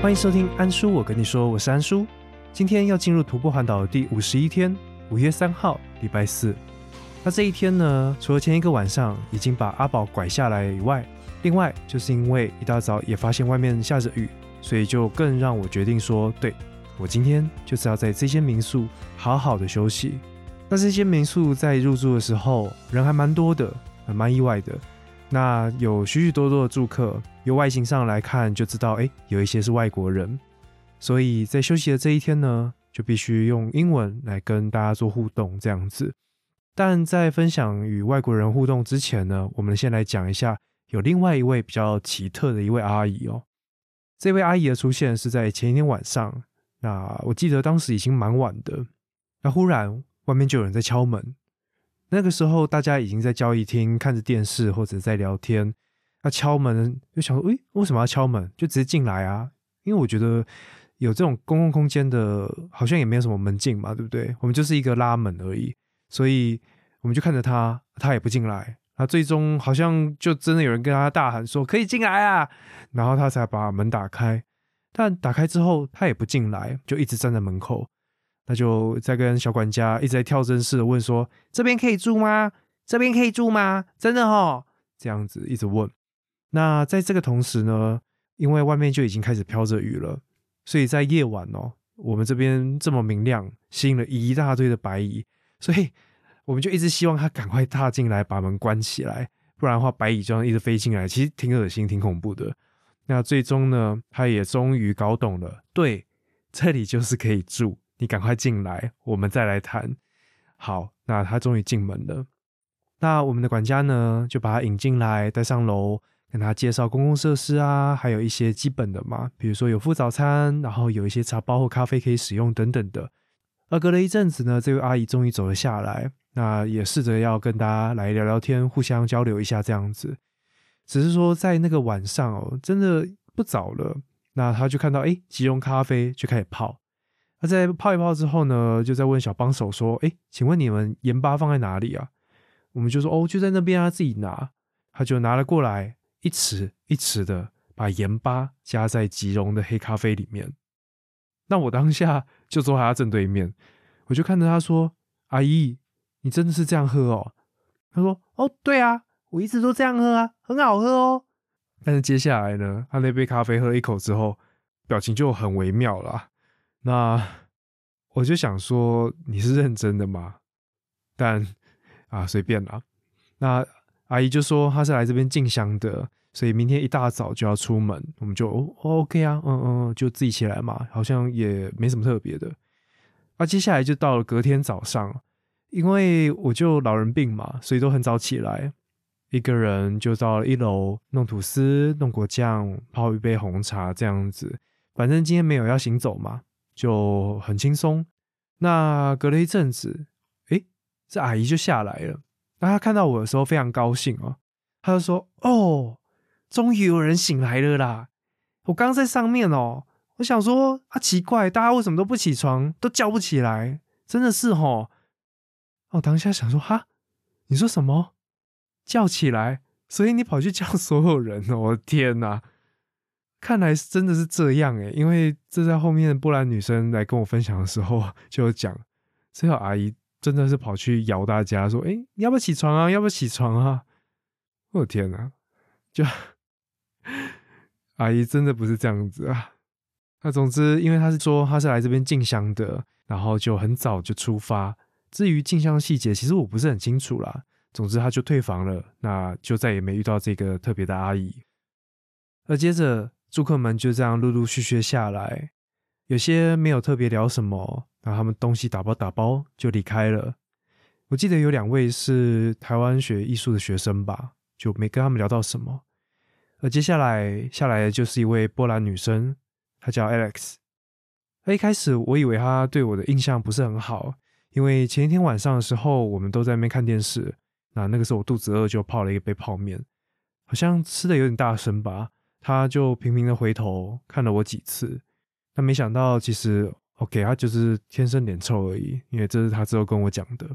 欢迎收听安叔，我跟你说，我是安叔。今天要进入徒步环岛的第五十一天，五月三号，礼拜四。那这一天呢，除了前一个晚上已经把阿宝拐下来以外，另外就是因为一大早也发现外面下着雨，所以就更让我决定说，对我今天就是要在这间民宿好好的休息。那这间民宿在入住的时候人还蛮多的，还蛮意外的。那有许许多多的住客，由外形上来看就知道，哎，有一些是外国人。所以在休息的这一天呢，就必须用英文来跟大家做互动，这样子。但在分享与外国人互动之前呢，我们先来讲一下，有另外一位比较奇特的一位阿姨哦。这位阿姨的出现是在前一天晚上，那我记得当时已经蛮晚的，那忽然外面就有人在敲门。那个时候，大家已经在交易厅看着电视或者在聊天。那敲门就想说：“诶，为什么要敲门？就直接进来啊！”因为我觉得有这种公共空间的，好像也没有什么门禁嘛，对不对？我们就是一个拉门而已，所以我们就看着他，他也不进来。那最终好像就真的有人跟他大喊说：“可以进来啊！”然后他才把门打开。但打开之后，他也不进来，就一直站在门口。那就在跟小管家一直在跳针似的问说：“这边可以住吗？这边可以住吗？真的哦？”这样子一直问。那在这个同时呢，因为外面就已经开始飘着雨了，所以在夜晚哦，我们这边这么明亮，吸引了一大堆的白蚁，所以我们就一直希望他赶快踏进来，把门关起来，不然的话白蚁就一直飞进来，其实挺恶心、挺恐怖的。那最终呢，他也终于搞懂了，对，这里就是可以住。你赶快进来，我们再来谈。好，那他终于进门了。那我们的管家呢，就把他引进来，带上楼，跟他介绍公共设施啊，还有一些基本的嘛，比如说有副早餐，然后有一些茶包或咖啡可以使用等等的。而隔了一阵子呢，这位阿姨终于走了下来，那也试着要跟大家来聊聊天，互相交流一下这样子。只是说在那个晚上哦，真的不早了，那他就看到哎，即溶咖啡就开始泡。那在泡一泡之后呢，就在问小帮手说：“哎，请问你们盐巴放在哪里啊？”我们就说：“哦，就在那边啊，自己拿。”他就拿了过来，一匙一匙的把盐巴加在即溶的黑咖啡里面。那我当下就坐他正对面，我就看着他说：“阿姨，你真的是这样喝哦？”他说：“哦，对啊，我一直都这样喝啊，很好喝哦。”但是接下来呢，他那杯咖啡喝了一口之后，表情就很微妙了。那我就想说你是认真的吗？但啊随便啦。那阿姨就说她是来这边进香的，所以明天一大早就要出门。我们就 OK 啊，嗯嗯，就自己起来嘛，好像也没什么特别的。那接下来就到了隔天早上，因为我就老人病嘛，所以都很早起来，一个人就到了一楼弄吐司、弄果酱、泡一杯红茶这样子。反正今天没有要行走嘛。就很轻松。那隔了一阵子，诶，这阿姨就下来了。那她看到我的时候非常高兴哦，她就说：“哦，终于有人醒来了啦！我刚在上面哦，我想说啊，奇怪，大家为什么都不起床，都叫不起来？真的是哦。我当下想说，哈，你说什么？叫起来？所以你跑去叫所有人哦？我的天哪！”看来是真的是这样诶，因为这在后面波兰女生来跟我分享的时候 就有讲，这个阿姨真的是跑去摇大家说：“哎，你要不要起床啊？要不要起床啊？”我天哪，就阿姨真的不是这样子啊。那总之，因为她是说她是来这边进香的，然后就很早就出发。至于进香细节，其实我不是很清楚啦。总之，她就退房了，那就再也没遇到这个特别的阿姨。而接着。住客们就这样陆陆续续下来，有些没有特别聊什么，然后他们东西打包打包就离开了。我记得有两位是台湾学艺术的学生吧，就没跟他们聊到什么。而接下来下来的就是一位波兰女生，她叫 Alex。一开始我以为她对我的印象不是很好，因为前一天晚上的时候我们都在那边看电视，那那个时候我肚子饿就泡了一杯泡面，好像吃的有点大声吧。他就频频的回头看了我几次，但没想到其实 OK，他就是天生脸臭而已，因为这是他之后跟我讲的。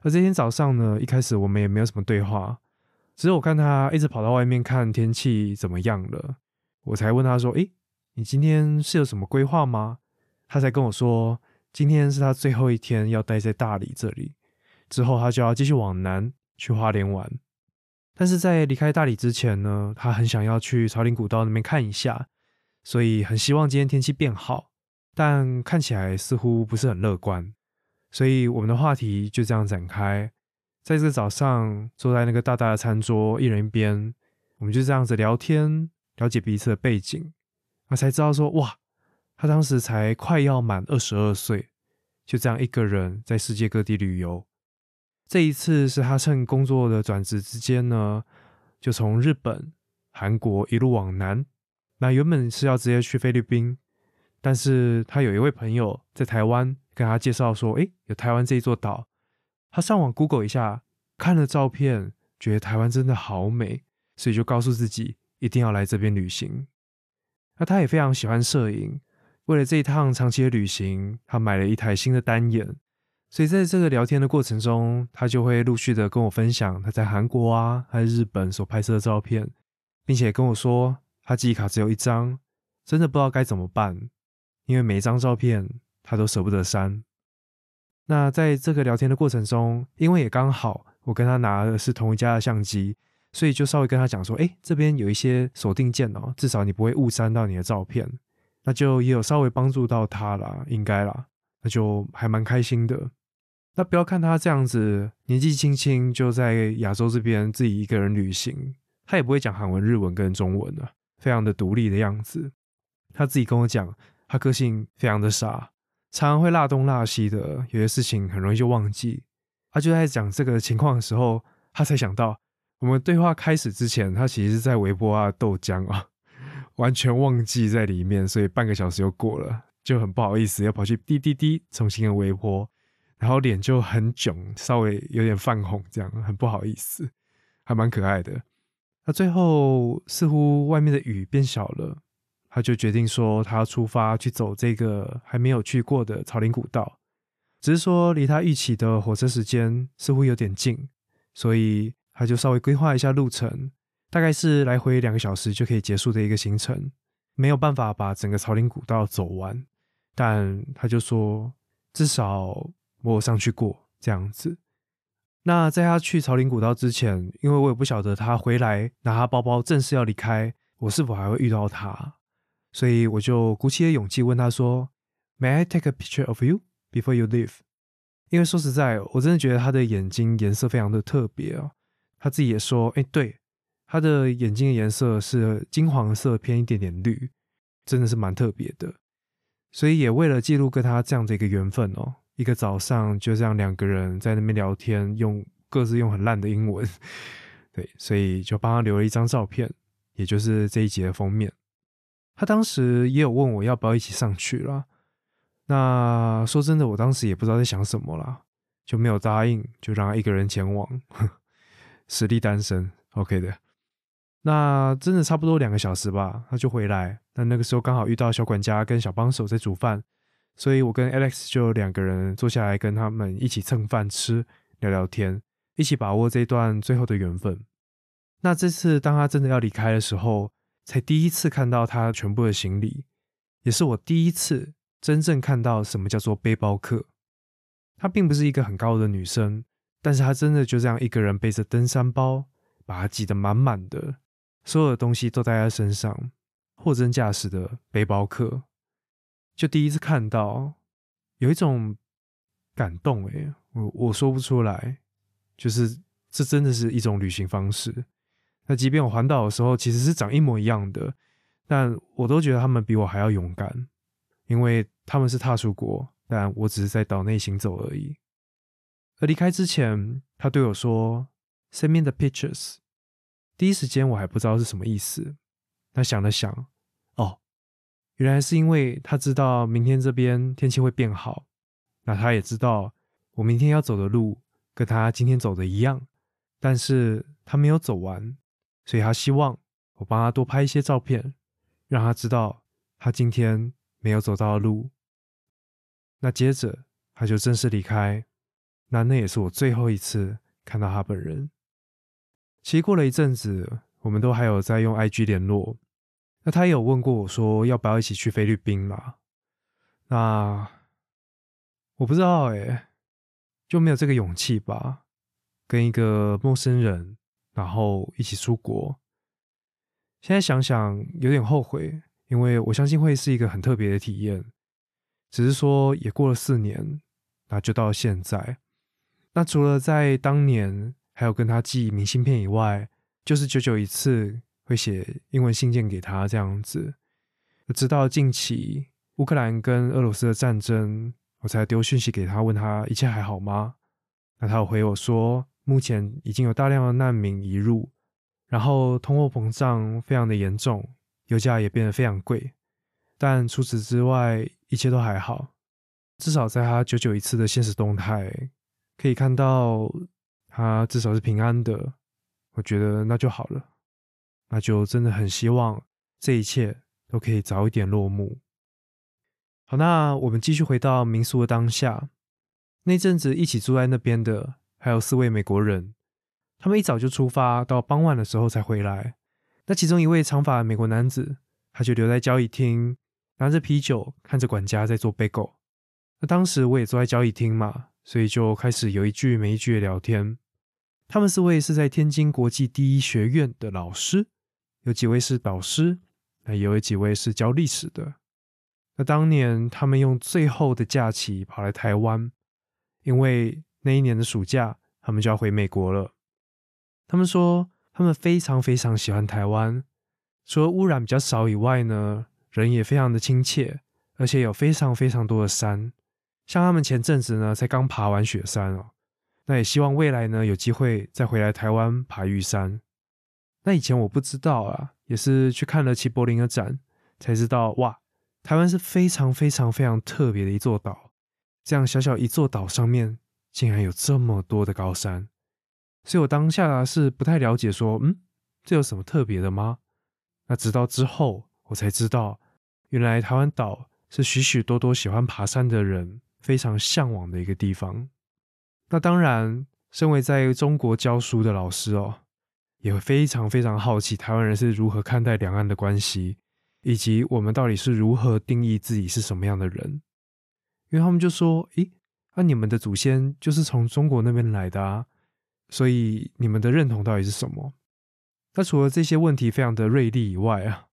而这天早上呢，一开始我们也没有什么对话，只是我看他一直跑到外面看天气怎么样了，我才问他说：“诶，你今天是有什么规划吗？”他才跟我说，今天是他最后一天要待在大理这里，之后他就要继续往南去花莲玩。但是在离开大理之前呢，他很想要去朝林古道那边看一下，所以很希望今天天气变好，但看起来似乎不是很乐观。所以我们的话题就这样展开，在这个早上坐在那个大大的餐桌，一人一边，我们就这样子聊天，了解彼此的背景，我才知道说，哇，他当时才快要满二十二岁，就这样一个人在世界各地旅游。这一次是他趁工作的转职之间呢，就从日本、韩国一路往南。那原本是要直接去菲律宾，但是他有一位朋友在台湾跟他介绍说：“诶，有台湾这一座岛。”他上网 Google 一下，看了照片，觉得台湾真的好美，所以就告诉自己一定要来这边旅行。那他也非常喜欢摄影，为了这一趟长期的旅行，他买了一台新的单眼。所以在这个聊天的过程中，他就会陆续的跟我分享他在韩国啊，还有日本所拍摄的照片，并且跟我说他记忆卡只有一张，真的不知道该怎么办，因为每一张照片他都舍不得删。那在这个聊天的过程中，因为也刚好我跟他拿的是同一家的相机，所以就稍微跟他讲说，哎，这边有一些锁定键哦，至少你不会误删到你的照片，那就也有稍微帮助到他啦，应该啦，那就还蛮开心的。那不要看他这样子，年纪轻轻就在亚洲这边自己一个人旅行，他也不会讲韩文、日文跟中文啊，非常的独立的样子。他自己跟我讲，他个性非常的傻，常常会落东落西的，有些事情很容易就忘记。他就在讲这个情况的时候，他才想到，我们对话开始之前，他其实是在微波啊豆浆啊，完全忘记在里面，所以半个小时又过了，就很不好意思，要跑去滴滴滴重新的微波。然后脸就很囧，稍微有点泛红，这样很不好意思，还蛮可爱的。那最后似乎外面的雨变小了，他就决定说他要出发去走这个还没有去过的草林古道，只是说离他预期的火车时间似乎有点近，所以他就稍微规划一下路程，大概是来回两个小时就可以结束的一个行程，没有办法把整个草林古道走完，但他就说至少。我有上去过这样子。那在他去朝林古道之前，因为我也不晓得他回来拿他包包正式要离开，我是否还会遇到他，所以我就鼓起了勇气问他说：“May I take a picture of you before you leave？” 因为说实在，我真的觉得他的眼睛颜色非常的特别哦。他自己也说：“哎，对，他的眼睛的颜色是金黄色偏一点点绿，真的是蛮特别的。”所以也为了记录跟他这样的一个缘分哦。一个早上就这样两个人在那边聊天，用各自用很烂的英文，对，所以就帮他留了一张照片，也就是这一集的封面。他当时也有问我要不要一起上去了，那说真的，我当时也不知道在想什么啦，就没有答应，就让他一个人前往，实力单身，OK 的。那真的差不多两个小时吧，他就回来。那那个时候刚好遇到小管家跟小帮手在煮饭。所以我跟 Alex 就两个人坐下来跟他们一起蹭饭吃，聊聊天，一起把握这段最后的缘分。那这次当他真的要离开的时候，才第一次看到他全部的行李，也是我第一次真正看到什么叫做背包客。她并不是一个很高的女生，但是她真的就这样一个人背着登山包，把它挤得满满的，所有的东西都带在身上，货真价实的背包客。就第一次看到，有一种感动诶，我我说不出来，就是这真的是一种旅行方式。那即便我环岛的时候其实是长一模一样的，但我都觉得他们比我还要勇敢，因为他们是踏出国，但我只是在岛内行走而已。而离开之前，他对我说：“Send me the pictures。”第一时间我还不知道是什么意思，他想了想。原来是因为他知道明天这边天气会变好，那他也知道我明天要走的路跟他今天走的一样，但是他没有走完，所以他希望我帮他多拍一些照片，让他知道他今天没有走到的路。那接着他就正式离开，那那也是我最后一次看到他本人。其实过了一阵子，我们都还有在用 IG 联络。那他也有问过我说要不要一起去菲律宾啦？那我不知道哎，就没有这个勇气吧？跟一个陌生人，然后一起出国。现在想想有点后悔，因为我相信会是一个很特别的体验。只是说也过了四年，那就到现在。那除了在当年还有跟他寄明信片以外，就是久久一次会写英文信件给他这样子。直到近期乌克兰跟俄罗斯的战争，我才丢讯息给他，问他一切还好吗？那他有回我说，目前已经有大量的难民移入。然后通货膨胀非常的严重，油价也变得非常贵，但除此之外一切都还好。至少在他久久一次的现实动态可以看到，他至少是平安的。我觉得那就好了，那就真的很希望这一切都可以早一点落幕。好，那我们继续回到民宿的当下，那阵子一起住在那边的还有四位美国人。他们一早就出发，到傍晚的时候才回来。那其中一位长发的美国男子，他就留在交易厅，拿着啤酒，看着管家在做 bagel。那当时我也坐在交易厅嘛，所以就开始有一句没一句的聊天。他们四位是在天津国际第一学院的老师，有几位是导师，那也有几位是教历史的。那当年他们用最后的假期跑来台湾，因为那一年的暑假他们就要回美国了。他们说，他们非常非常喜欢台湾，除了污染比较少以外呢，人也非常的亲切，而且有非常非常多的山。像他们前阵子呢，才刚爬完雪山哦，那也希望未来呢有机会再回来台湾爬玉山。那以前我不知道啊，也是去看了齐柏林的展，才知道哇，台湾是非常非常非常特别的一座岛。这样小小一座岛上面，竟然有这么多的高山。所以我当下是不太了解，说，嗯，这有什么特别的吗？那直到之后，我才知道，原来台湾岛是许许多多喜欢爬山的人非常向往的一个地方。那当然，身为在中国教书的老师哦，也会非常非常好奇台湾人是如何看待两岸的关系，以及我们到底是如何定义自己是什么样的人。因为他们就说，诶，那你们的祖先就是从中国那边来的啊。所以你们的认同到底是什么？那除了这些问题非常的锐利以外啊，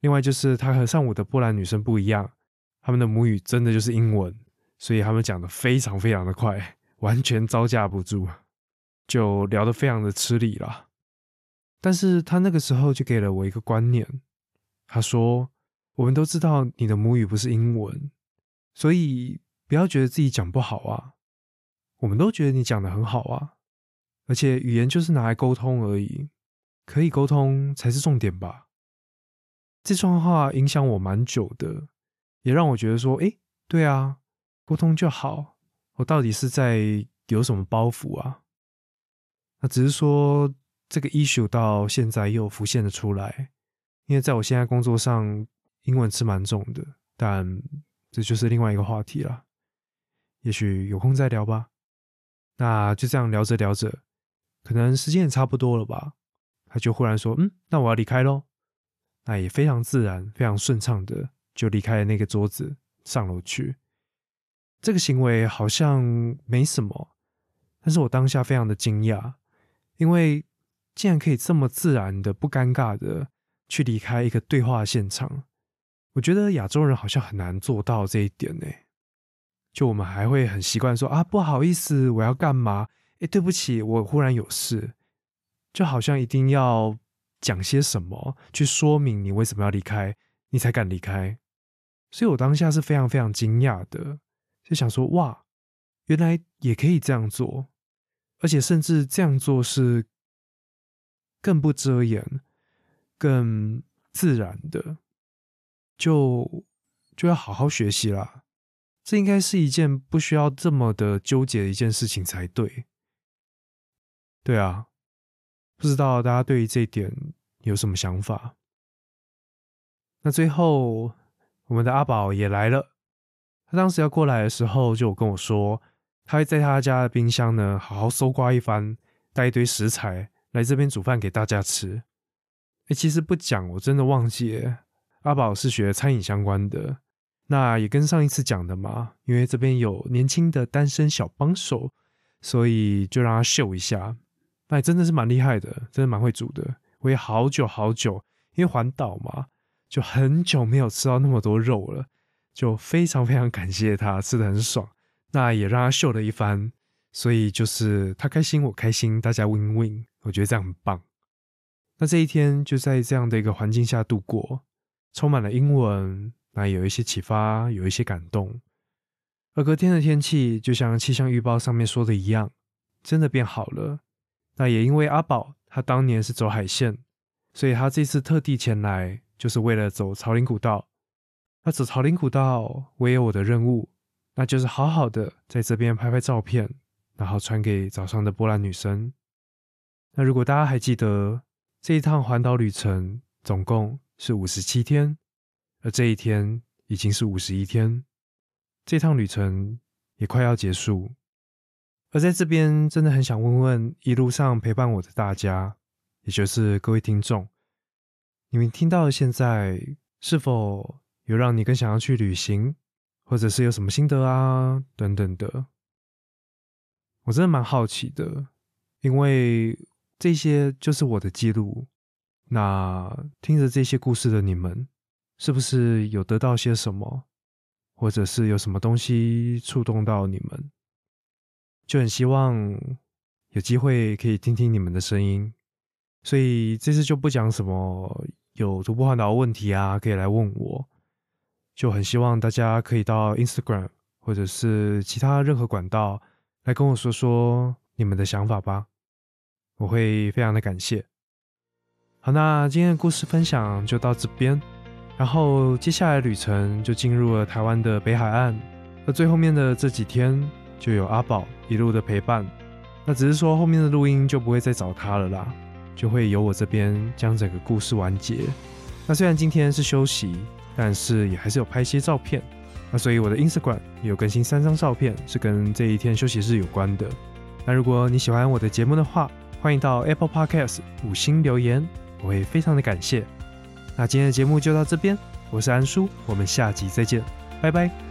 另外就是他和上午的波兰女生不一样，他们的母语真的就是英文，所以他们讲的非常非常的快，完全招架不住，就聊得非常的吃力了。但是他那个时候就给了我一个观念，他说：“我们都知道你的母语不是英文，所以不要觉得自己讲不好啊，我们都觉得你讲的很好啊。”而且语言就是拿来沟通而已，可以沟通才是重点吧。这段话影响我蛮久的，也让我觉得说，哎，对啊，沟通就好。我到底是在有什么包袱啊？那只是说这个 issue 到现在又浮现了出来，因为在我现在工作上，英文是蛮重的，但这就是另外一个话题了。也许有空再聊吧。那就这样聊着聊着。可能时间也差不多了吧，他就忽然说：“嗯，那我要离开喽。”那也非常自然、非常顺畅的就离开了那个桌子，上楼去。这个行为好像没什么，但是我当下非常的惊讶，因为竟然可以这么自然的、不尴尬的去离开一个对话现场。我觉得亚洲人好像很难做到这一点呢。就我们还会很习惯说：“啊，不好意思，我要干嘛？”哎，对不起，我忽然有事，就好像一定要讲些什么去说明你为什么要离开，你才敢离开。所以我当下是非常非常惊讶的，就想说：哇，原来也可以这样做，而且甚至这样做是更不遮掩、更自然的，就就要好好学习啦。这应该是一件不需要这么的纠结的一件事情才对。对啊，不知道大家对于这一点有什么想法？那最后我们的阿宝也来了，他当时要过来的时候就跟我说，他会在他家的冰箱呢好好搜刮一番，带一堆食材来这边煮饭给大家吃。哎，其实不讲我真的忘记，阿宝是学餐饮相关的，那也跟上一次讲的嘛，因为这边有年轻的单身小帮手，所以就让他秀一下。那也真的是蛮厉害的，真的蛮会煮的。我也好久好久，因为环岛嘛，就很久没有吃到那么多肉了，就非常非常感谢他，吃的很爽。那也让他秀了一番，所以就是他开心我开心，大家 win win，我觉得这样很棒。那这一天就在这样的一个环境下度过，充满了英文，那有一些启发，有一些感动。而隔天的天气就像气象预报上面说的一样，真的变好了。那也因为阿宝他当年是走海线，所以他这次特地前来，就是为了走朝林古道。那走朝林古道，我也有我的任务，那就是好好的在这边拍拍照片，然后传给早上的波兰女生。那如果大家还记得这一趟环岛旅程总共是五十七天，而这一天已经是五十一天，这趟旅程也快要结束。而在这边，真的很想问问一路上陪伴我的大家，也就是各位听众，你们听到现在是否有让你更想要去旅行，或者是有什么心得啊等等的？我真的蛮好奇的，因为这些就是我的记录。那听着这些故事的你们，是不是有得到些什么，或者是有什么东西触动到你们？就很希望有机会可以听听你们的声音，所以这次就不讲什么有徒步环岛问题啊，可以来问我。就很希望大家可以到 Instagram 或者是其他任何管道来跟我说说你们的想法吧，我会非常的感谢。好，那今天的故事分享就到这边，然后接下来旅程就进入了台湾的北海岸，而最后面的这几天。就有阿宝一路的陪伴，那只是说后面的录音就不会再找他了啦，就会由我这边将整个故事完结。那虽然今天是休息，但是也还是有拍些照片。那所以我的 Instagram 有更新三张照片，是跟这一天休息日有关的。那如果你喜欢我的节目的话，欢迎到 Apple Podcast 五星留言，我会非常的感谢。那今天的节目就到这边，我是安叔，我们下集再见，拜拜。